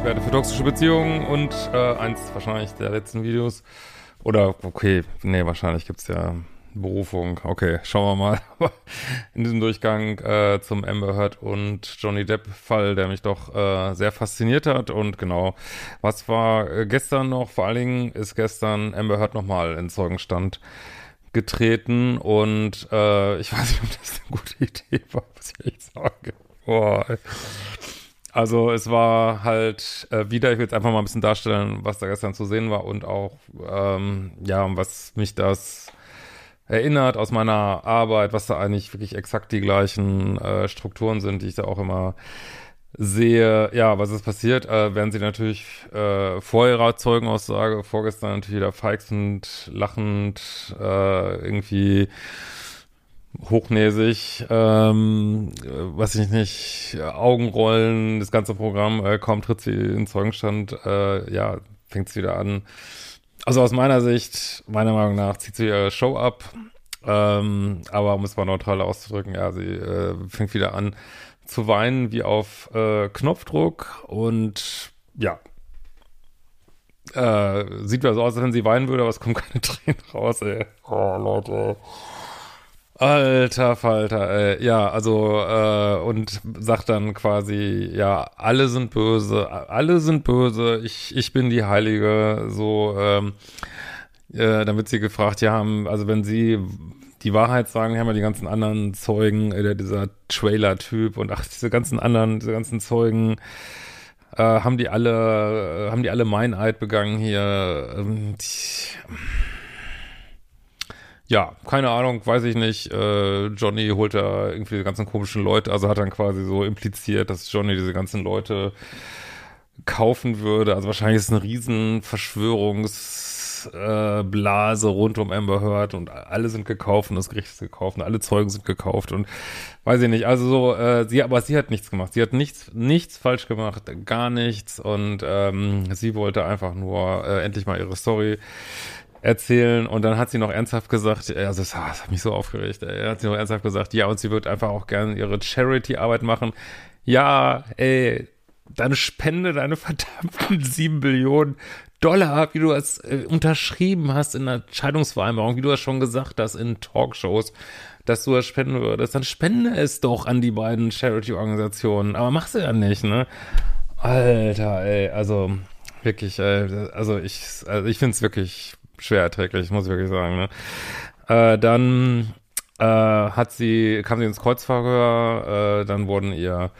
Experte für toxische Beziehungen und äh, eins wahrscheinlich der letzten Videos. Oder, okay, nee, wahrscheinlich gibt's ja Berufung. Okay, schauen wir mal. In diesem Durchgang äh, zum Amber Heard und Johnny Depp-Fall, der mich doch äh, sehr fasziniert hat. Und genau, was war äh, gestern noch? Vor allen Dingen ist gestern Amber Heard nochmal in Zeugenstand getreten. Und äh, ich weiß nicht, ob das eine gute Idee war, was ich echt sage. Boah. Also es war halt äh, wieder, ich will jetzt einfach mal ein bisschen darstellen, was da gestern zu sehen war und auch, ähm, ja, was mich das erinnert aus meiner Arbeit, was da eigentlich wirklich exakt die gleichen äh, Strukturen sind, die ich da auch immer sehe. Ja, was ist passiert? Äh, werden sie natürlich äh, vor ihrer Zeugenaussage, vorgestern natürlich wieder feixend, lachend, äh, irgendwie hochnäsig, ähm, was ich nicht, Augenrollen, das ganze Programm, äh, kaum tritt sie in Zeugenstand, äh, ja, fängt es wieder an. Also aus meiner Sicht, meiner Meinung nach, zieht sie ihre Show ab, ähm, aber um es mal neutral auszudrücken, ja, sie äh, fängt wieder an zu weinen wie auf äh, Knopfdruck und ja, äh, sieht wieder so aus, als wenn sie weinen würde, aber es kommt keine Tränen raus, ey. Oh, Leute. Alter Falter, ey. Ja, also, äh, und sagt dann quasi, ja, alle sind böse, alle sind böse, ich, ich bin die Heilige, so, ähm, äh, dann wird sie gefragt, ja, also wenn sie die Wahrheit sagen, haben wir die ganzen anderen Zeugen, äh, dieser Trailer-Typ und ach, diese ganzen anderen, diese ganzen Zeugen, äh, haben die alle, äh, haben die alle Meineid begangen hier, ähm, die, ja, keine Ahnung, weiß ich nicht. Äh, Johnny holt da irgendwie die ganzen komischen Leute, also hat dann quasi so impliziert, dass Johnny diese ganzen Leute kaufen würde. Also wahrscheinlich ist es eine riesen Verschwörungsblase äh, rund um Amber Heard und alle sind gekauft und das Gericht ist gekauft und alle Zeugen sind gekauft und weiß ich nicht. Also so, äh, sie, aber sie hat nichts gemacht. Sie hat nichts, nichts falsch gemacht, gar nichts und ähm, sie wollte einfach nur äh, endlich mal ihre Story erzählen und dann hat sie noch ernsthaft gesagt, also das, hat mich so aufgeregt, ey, hat sie noch ernsthaft gesagt, ja und sie wird einfach auch gerne ihre Charity-Arbeit machen. Ja, ey, dann spende deine verdammten sieben Billionen Dollar, wie du es äh, unterschrieben hast in der Scheidungsvereinbarung, wie du es schon gesagt hast in Talkshows, dass du das spenden würdest, dann spende es doch an die beiden Charity-Organisationen, aber mach sie ja nicht, ne? Alter, ey, also wirklich, ey, also ich, also ich finde es wirklich schwer erträglich, muss ich wirklich sagen. Ne? Äh, dann äh, hat sie, kam sie ins Kreuzverhör, äh, dann wurden ihr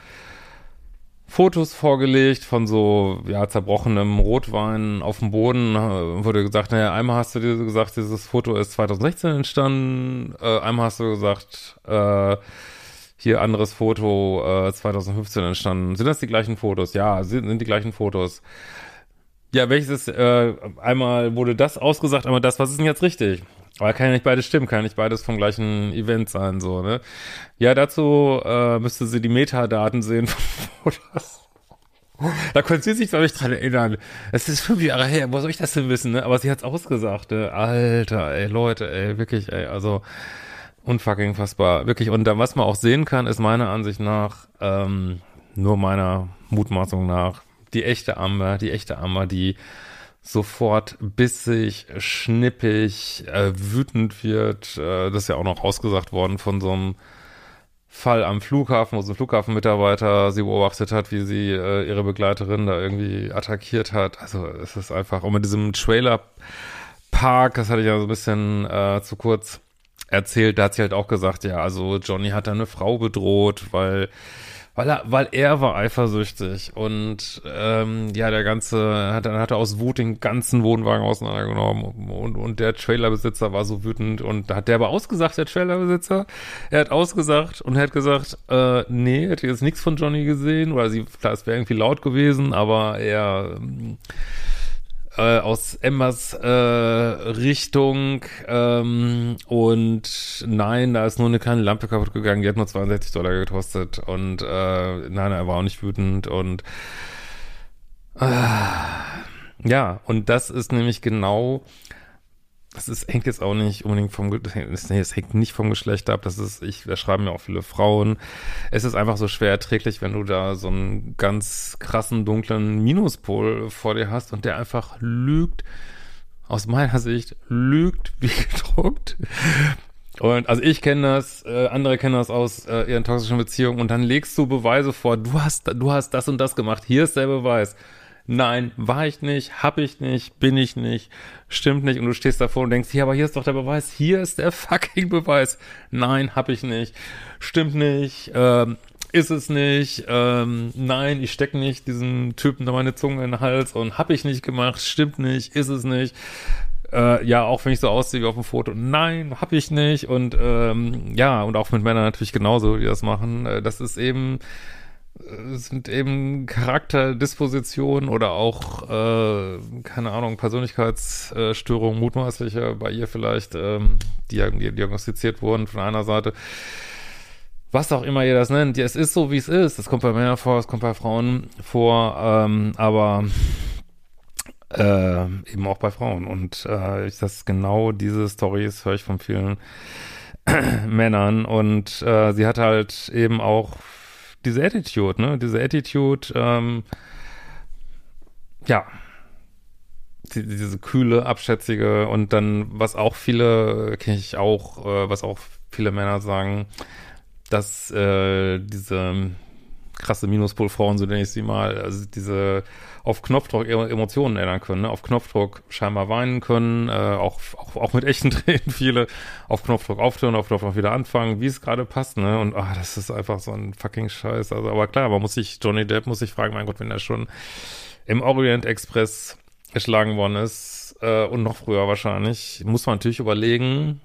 Fotos vorgelegt von so ja zerbrochenem Rotwein auf dem Boden. Äh, wurde gesagt, naja, einmal hast du dir gesagt, dieses Foto ist 2016 entstanden, äh, einmal hast du gesagt, äh, hier anderes Foto äh, 2015 entstanden. Sind das die gleichen Fotos? Ja, sind, sind die gleichen Fotos. Ja, welches, äh, einmal wurde das ausgesagt, einmal das, was ist denn jetzt richtig? Aber kann ja nicht beides stimmen, kann ja nicht beides vom gleichen Event sein, so, ne? Ja, dazu äh, müsste sie die Metadaten sehen von Fotos. Da konnte sie sich, glaube ich, dran erinnern. Es ist fünf Jahre her, wo soll ich das denn wissen, ne? Aber sie hat's ausgesagt, ne? Alter, ey, Leute, ey, wirklich, ey, also unfucking fassbar. Wirklich, und da, was man auch sehen kann, ist meiner Ansicht nach, ähm, nur meiner Mutmaßung nach, die echte Amber, die echte Amber, die sofort bissig, schnippig, äh, wütend wird. Äh, das ist ja auch noch ausgesagt worden von so einem Fall am Flughafen, wo so ein Flughafenmitarbeiter sie beobachtet hat, wie sie äh, ihre Begleiterin da irgendwie attackiert hat. Also es ist einfach, und mit diesem Trailer-Park, das hatte ich ja so ein bisschen äh, zu kurz erzählt, da hat sie halt auch gesagt, ja, also Johnny hat da eine Frau bedroht, weil weil er, weil er war eifersüchtig und ähm, ja, der ganze, hat, dann hat er aus Wut den ganzen Wohnwagen auseinandergenommen und, und der Trailerbesitzer war so wütend und da hat der aber ausgesagt, der Trailerbesitzer, er hat ausgesagt und er hat gesagt, äh, nee, hätte jetzt nichts von Johnny gesehen, oder sie, klar, es wäre irgendwie laut gewesen, aber er, äh, aus Emmers äh, Richtung ähm, und nein, da ist nur eine kleine Lampe kaputt gegangen, die hat nur 62 Dollar gekostet und äh, nein, er war auch nicht wütend und äh, ja, und das ist nämlich genau das ist, hängt jetzt auch nicht unbedingt vom, nee, es hängt nicht vom Geschlecht ab, das ist, ich, da schreiben ja auch viele Frauen. Es ist einfach so schwer erträglich, wenn du da so einen ganz krassen, dunklen Minuspol vor dir hast und der einfach lügt, aus meiner Sicht, lügt wie gedruckt. Und also ich kenne das, äh, andere kennen das aus äh, ihren toxischen Beziehungen und dann legst du Beweise vor, du hast, du hast das und das gemacht, hier ist der Beweis. Nein, war ich nicht, hab ich nicht, bin ich nicht, stimmt nicht. Und du stehst davor und denkst, ja, aber hier ist doch der Beweis, hier ist der fucking Beweis. Nein, hab ich nicht, stimmt nicht, ähm, ist es nicht, ähm, nein, ich steck nicht diesen Typen da meine Zunge in den Hals und hab ich nicht gemacht, stimmt nicht, ist es nicht. Äh, ja, auch wenn ich so aussehe wie auf dem Foto, nein, hab ich nicht. Und ähm, ja, und auch mit Männern natürlich genauso, die das machen. Äh, das ist eben sind eben Charakterdispositionen oder auch, äh, keine Ahnung, Persönlichkeitsstörungen, mutmaßliche bei ihr vielleicht, ähm, diagnostiziert wurden von einer Seite. Was auch immer ihr das nennt, ja, es ist so, wie es ist. Es kommt bei Männern vor, es kommt bei Frauen vor, ähm, aber äh, eben auch bei Frauen. Und äh, ich, das genau diese Stories höre ich von vielen Männern. Und äh, sie hat halt eben auch diese Attitude, ne? Diese Attitude, ähm, ja, die, diese kühle, abschätzige und dann, was auch viele, kenne ich auch, äh, was auch viele Männer sagen, dass äh, diese krasse Minuspolfrauen, so nenne ich sie mal, also diese auf Knopfdruck Emotionen ändern können, ne? auf Knopfdruck scheinbar weinen können, äh, auch, auch, auch mit echten Tränen viele, auf Knopfdruck aufhören, auf Knopfdruck wieder anfangen, wie es gerade passt, ne? Und ah, das ist einfach so ein fucking Scheiß. Also, aber klar, man muss sich, Johnny Depp muss sich fragen, mein Gott, wenn er schon im Orient Express geschlagen worden ist, äh, und noch früher wahrscheinlich, muss man natürlich überlegen,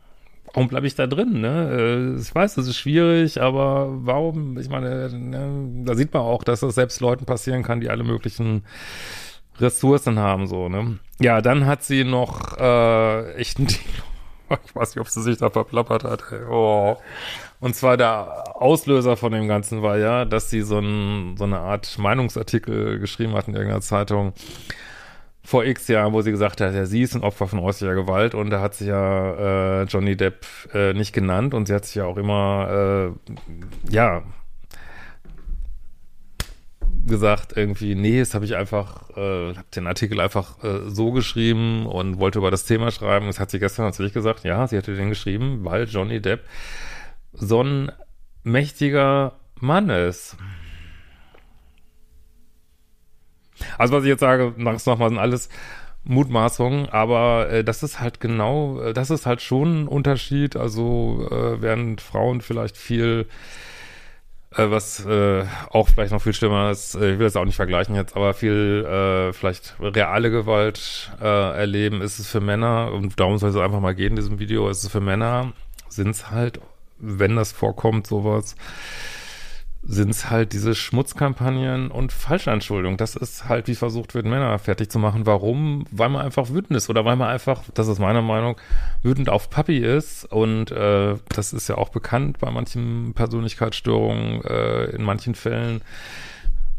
warum bleibe ich da drin? Ne? Äh, ich weiß, das ist schwierig, aber warum? Ich meine, ne, da sieht man auch, dass das selbst Leuten passieren kann, die alle möglichen Ressourcen haben, so, ne? Ja, dann hat sie noch äh, echt ein ich weiß nicht, ob sie sich da verplappert hat. Ey. Oh. Und zwar der Auslöser von dem Ganzen war ja, dass sie so, ein, so eine Art Meinungsartikel geschrieben hat in irgendeiner Zeitung, vor x Jahren, wo sie gesagt hat, ja, sie ist ein Opfer von häuslicher Gewalt und da hat sie ja äh, Johnny Depp äh, nicht genannt und sie hat sich ja auch immer, äh, ja, gesagt irgendwie, nee, das habe ich einfach, äh, habe den Artikel einfach äh, so geschrieben und wollte über das Thema schreiben. Das hat sie gestern natürlich gesagt, ja, sie hatte den geschrieben, weil Johnny Depp so ein mächtiger Mann ist. Also was ich jetzt sage, das nochmal sind alles Mutmaßungen, aber äh, das ist halt genau, äh, das ist halt schon ein Unterschied. Also äh, während Frauen vielleicht viel äh, was äh, auch vielleicht noch viel schlimmer ist, äh, ich will das auch nicht vergleichen jetzt, aber viel äh, vielleicht reale Gewalt äh, erleben, ist es für Männer, und darum soll es einfach mal gehen in diesem Video, ist es für Männer, sind es halt, wenn das vorkommt, sowas, sind es halt diese Schmutzkampagnen und Falschanschuldigungen. Das ist halt, wie versucht wird, Männer fertig zu machen. Warum? Weil man einfach wütend ist oder weil man einfach, das ist meine Meinung, wütend auf Papi ist. Und äh, das ist ja auch bekannt bei manchen Persönlichkeitsstörungen, äh, in manchen Fällen.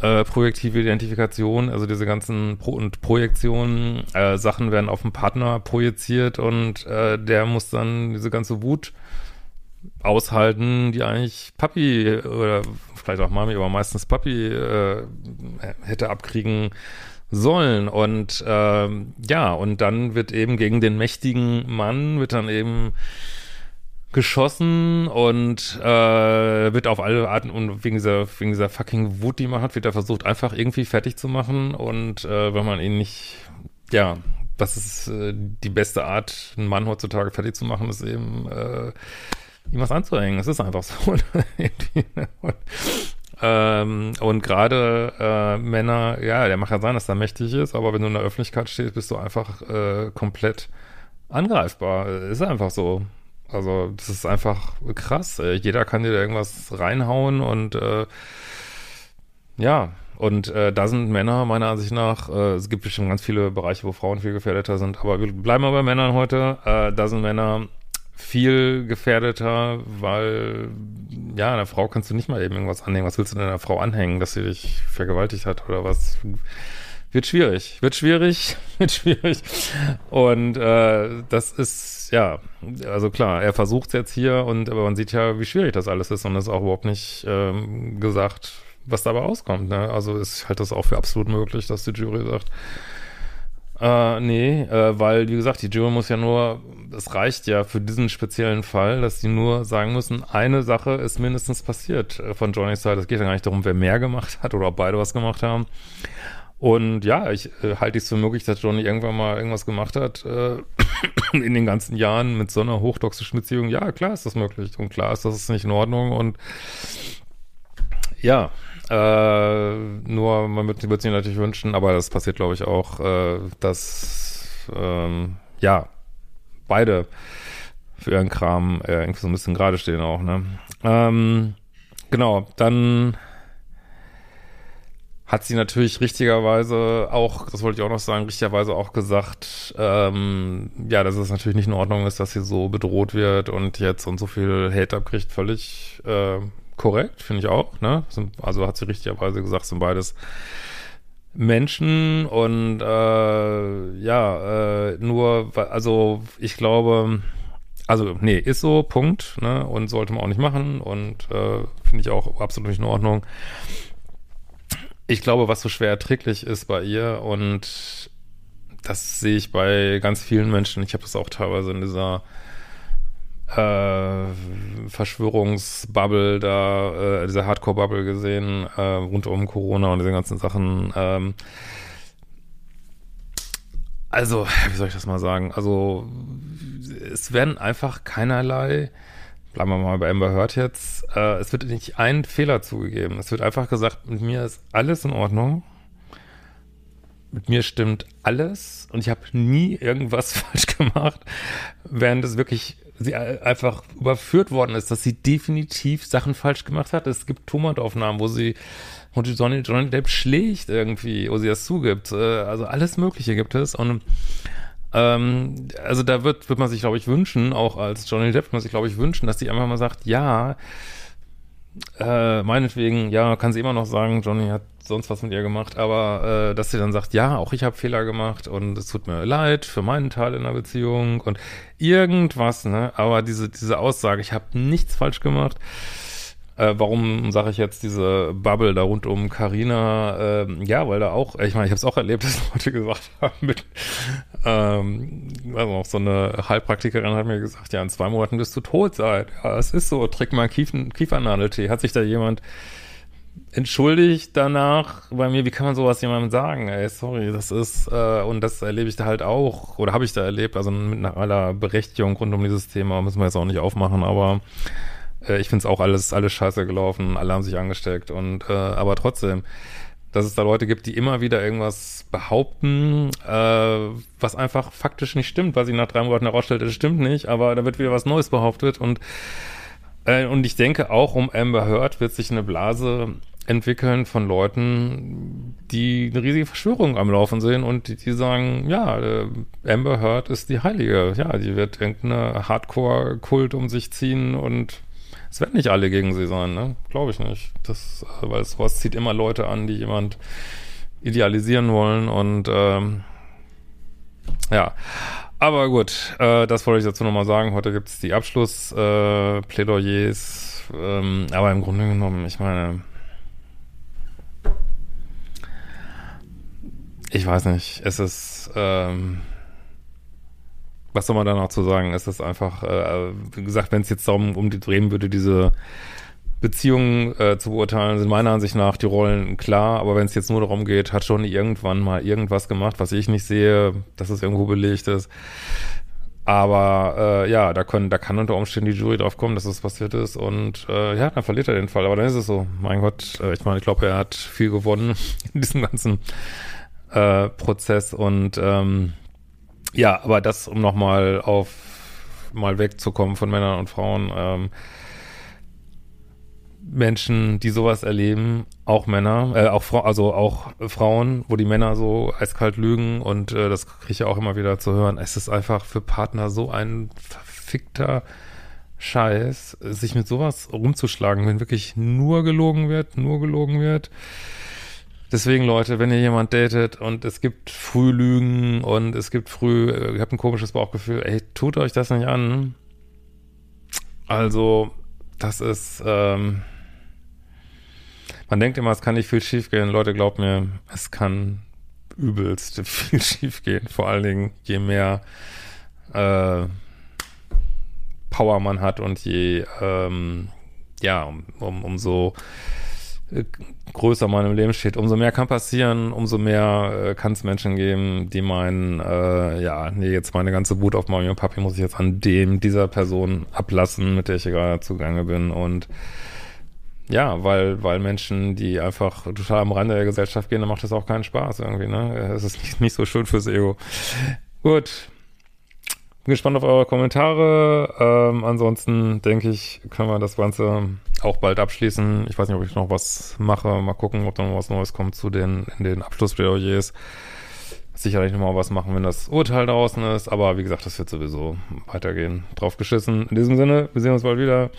Äh, projektive Identifikation, also diese ganzen Pro und Projektionen, äh, Sachen werden auf den Partner projiziert und äh, der muss dann diese ganze Wut aushalten, die eigentlich Papi oder vielleicht auch Mami, aber meistens Papi äh, hätte abkriegen sollen. Und ähm, ja, und dann wird eben gegen den mächtigen Mann, wird dann eben geschossen und äh, wird auf alle Arten und wegen dieser, wegen dieser fucking Wut, die man hat, wird er versucht, einfach irgendwie fertig zu machen. Und äh, wenn man ihn nicht, ja, das ist äh, die beste Art, einen Mann heutzutage fertig zu machen, ist eben äh, ihm was anzuhängen. Es ist einfach so. und, ähm, und gerade äh, Männer, ja, der mag ja sein, dass er mächtig ist, aber wenn du in der Öffentlichkeit stehst, bist du einfach äh, komplett angreifbar. Ist einfach so. Also das ist einfach krass. Jeder kann dir da irgendwas reinhauen und äh, ja, und äh, da sind Männer meiner Ansicht nach, äh, es gibt bestimmt ganz viele Bereiche, wo Frauen viel gefährdeter sind, aber wir bleiben mal bei Männern heute. Äh, da sind Männer viel gefährdeter, weil ja, einer Frau kannst du nicht mal eben irgendwas anhängen. Was willst du denn einer Frau anhängen, dass sie dich vergewaltigt hat oder was? wird schwierig, wird schwierig, wird schwierig. Und äh, das ist, ja, also klar, er versucht es jetzt hier und aber man sieht ja, wie schwierig das alles ist und ist auch überhaupt nicht ähm, gesagt, was dabei rauskommt. Ne? Also ist halt das auch für absolut möglich, dass die Jury sagt, äh, nee, äh, weil, wie gesagt, die Jury muss ja nur, es reicht ja für diesen speziellen Fall, dass die nur sagen müssen, eine Sache ist mindestens passiert äh, von Johnny's Seite. Es geht ja gar nicht darum, wer mehr gemacht hat oder ob beide was gemacht haben. Und ja, ich äh, halte es für möglich, dass Johnny irgendwann mal irgendwas gemacht hat äh, in den ganzen Jahren mit so einer hochtoxischen Beziehung. Ja, klar ist das möglich und klar ist das nicht in Ordnung und ja, äh, nur man würde sich natürlich wünschen, aber das passiert, glaube ich, auch, äh, dass ähm, ja beide für ihren Kram äh, irgendwie so ein bisschen gerade stehen auch, ne? Ähm, genau, dann hat sie natürlich richtigerweise auch, das wollte ich auch noch sagen, richtigerweise auch gesagt, ähm, ja, dass es natürlich nicht in Ordnung ist, dass sie so bedroht wird und jetzt und so viel Hate abkriegt, völlig äh, korrekt, finde ich auch, ne? Also hat sie richtigerweise gesagt, sind beides Menschen und äh, ja, äh, nur, also ich glaube, also nee, ist so, Punkt, ne? Und sollte man auch nicht machen und äh, finde ich auch absolut nicht in Ordnung. Ich glaube, was so schwer erträglich ist bei ihr und das sehe ich bei ganz vielen Menschen, ich habe das auch teilweise in dieser äh, Verschwörungsbubble da, äh, diese Hardcore-Bubble gesehen, äh, rund um Corona und diese ganzen Sachen. Ähm, also, wie soll ich das mal sagen? Also, es werden einfach keinerlei, bleiben wir mal bei Amber Heard jetzt, äh, es wird nicht ein Fehler zugegeben. Es wird einfach gesagt, mit mir ist alles in Ordnung. Mit mir stimmt alles und ich habe nie irgendwas falsch gemacht, während es wirklich sie einfach überführt worden ist, dass sie definitiv Sachen falsch gemacht hat. Es gibt Tomataufnahmen, wo sie und Johnny, Johnny Depp schlägt irgendwie, wo sie das zugibt. Äh, also alles Mögliche gibt es. Und ähm, also da wird, wird man sich, glaube ich, wünschen, auch als Johnny Depp wird man sich, glaube ich, wünschen, dass sie einfach mal sagt, ja, äh, meinetwegen, ja, kann sie immer noch sagen, Johnny hat sonst was mit ihr gemacht, aber äh, dass sie dann sagt, ja, auch ich habe Fehler gemacht und es tut mir leid für meinen Teil in der Beziehung und irgendwas, ne? Aber diese, diese Aussage, ich habe nichts falsch gemacht, äh, warum sage ich jetzt diese Bubble da rund um Carina? Äh, ja, weil da auch, ich meine, ich habe es auch erlebt, dass Leute gesagt haben, mit, ähm, also auch so eine Heilpraktikerin hat mir gesagt, ja, in zwei Monaten wirst du tot sein. Ja, es ist so, trink mal Kiefernadeltee. Hat sich da jemand entschuldigt danach bei mir, wie kann man sowas jemandem sagen? Ey, sorry, das ist, äh, und das erlebe ich da halt auch, oder habe ich da erlebt, also mit aller Berechtigung rund um dieses Thema, müssen wir jetzt auch nicht aufmachen, aber äh, ich finde es auch alles, alles scheiße gelaufen, alle haben sich angesteckt und äh, aber trotzdem, dass es da Leute gibt, die immer wieder irgendwas behaupten, äh, was einfach faktisch nicht stimmt, weil sich nach drei Monaten herausstellt, es stimmt nicht, aber da wird wieder was Neues behauptet und äh, und ich denke auch um Amber Heard wird sich eine Blase entwickeln von Leuten, die eine riesige Verschwörung am Laufen sehen und die, die sagen, ja, äh, Amber Heard ist die Heilige. Ja, die wird irgendeine Hardcore-Kult um sich ziehen und es werden nicht alle gegen sie sein, ne? Glaube ich nicht. Das, äh, weil sowas zieht immer Leute an, die jemand idealisieren wollen und ähm, ja. Aber gut, äh, das wollte ich dazu nochmal sagen. Heute gibt es die Abschlussplädoyers. Äh, ähm, aber im Grunde genommen, ich meine, ich weiß nicht, es ist ähm, was soll man da noch zu sagen? Es ist einfach, äh, wie gesagt, wenn es jetzt darum um die drehen würde, diese Beziehungen äh, zu beurteilen, sind meiner Ansicht nach die Rollen klar, aber wenn es jetzt nur darum geht, hat schon irgendwann mal irgendwas gemacht, was ich nicht sehe, dass es irgendwo belegt ist. Aber äh, ja, da können, da kann unter Umständen die Jury drauf kommen, dass es passiert ist und äh, ja, dann verliert er den Fall. Aber dann ist es so. Mein Gott, äh, ich meine, ich glaube, er hat viel gewonnen in diesem ganzen äh, Prozess und ähm, ja, aber das, um nochmal auf mal wegzukommen von Männern und Frauen, ähm, Menschen, die sowas erleben, auch Männer, äh, auch Frauen, also auch Frauen, wo die Männer so eiskalt lügen und äh, das kriege ich ja auch immer wieder zu hören. Es ist einfach für Partner so ein verfickter Scheiß, sich mit sowas rumzuschlagen, wenn wirklich nur gelogen wird, nur gelogen wird Deswegen, Leute, wenn ihr jemand datet und es gibt Frühlügen und es gibt früh, ihr habt ein komisches Bauchgefühl, ey, tut euch das nicht an. Also, das ist, ähm, man denkt immer, es kann nicht viel schiefgehen. Leute, glaubt mir, es kann übelst viel schiefgehen. Vor allen Dingen, je mehr äh, Power man hat und je, ähm, ja, um, um, umso größer man im Leben steht, umso mehr kann passieren, umso mehr äh, kann es Menschen geben, die meinen, äh, ja, nee, jetzt meine ganze Wut auf Mami und Papi muss ich jetzt an dem, dieser Person ablassen, mit der ich gerade zugange bin und ja, weil, weil Menschen, die einfach total am Rande der Gesellschaft gehen, dann macht das auch keinen Spaß irgendwie, ne? Es ist nicht, nicht so schön fürs Ego. Gut. Bin gespannt auf eure Kommentare. Ähm, ansonsten denke ich, können wir das Ganze auch bald abschließen. Ich weiß nicht, ob ich noch was mache. Mal gucken, ob da noch was Neues kommt zu den, in den Abschlussplädoyers. Sicherlich nochmal was machen, wenn das Urteil draußen ist. Aber wie gesagt, das wird sowieso weitergehen. Drauf geschissen. In diesem Sinne, wir sehen uns bald wieder.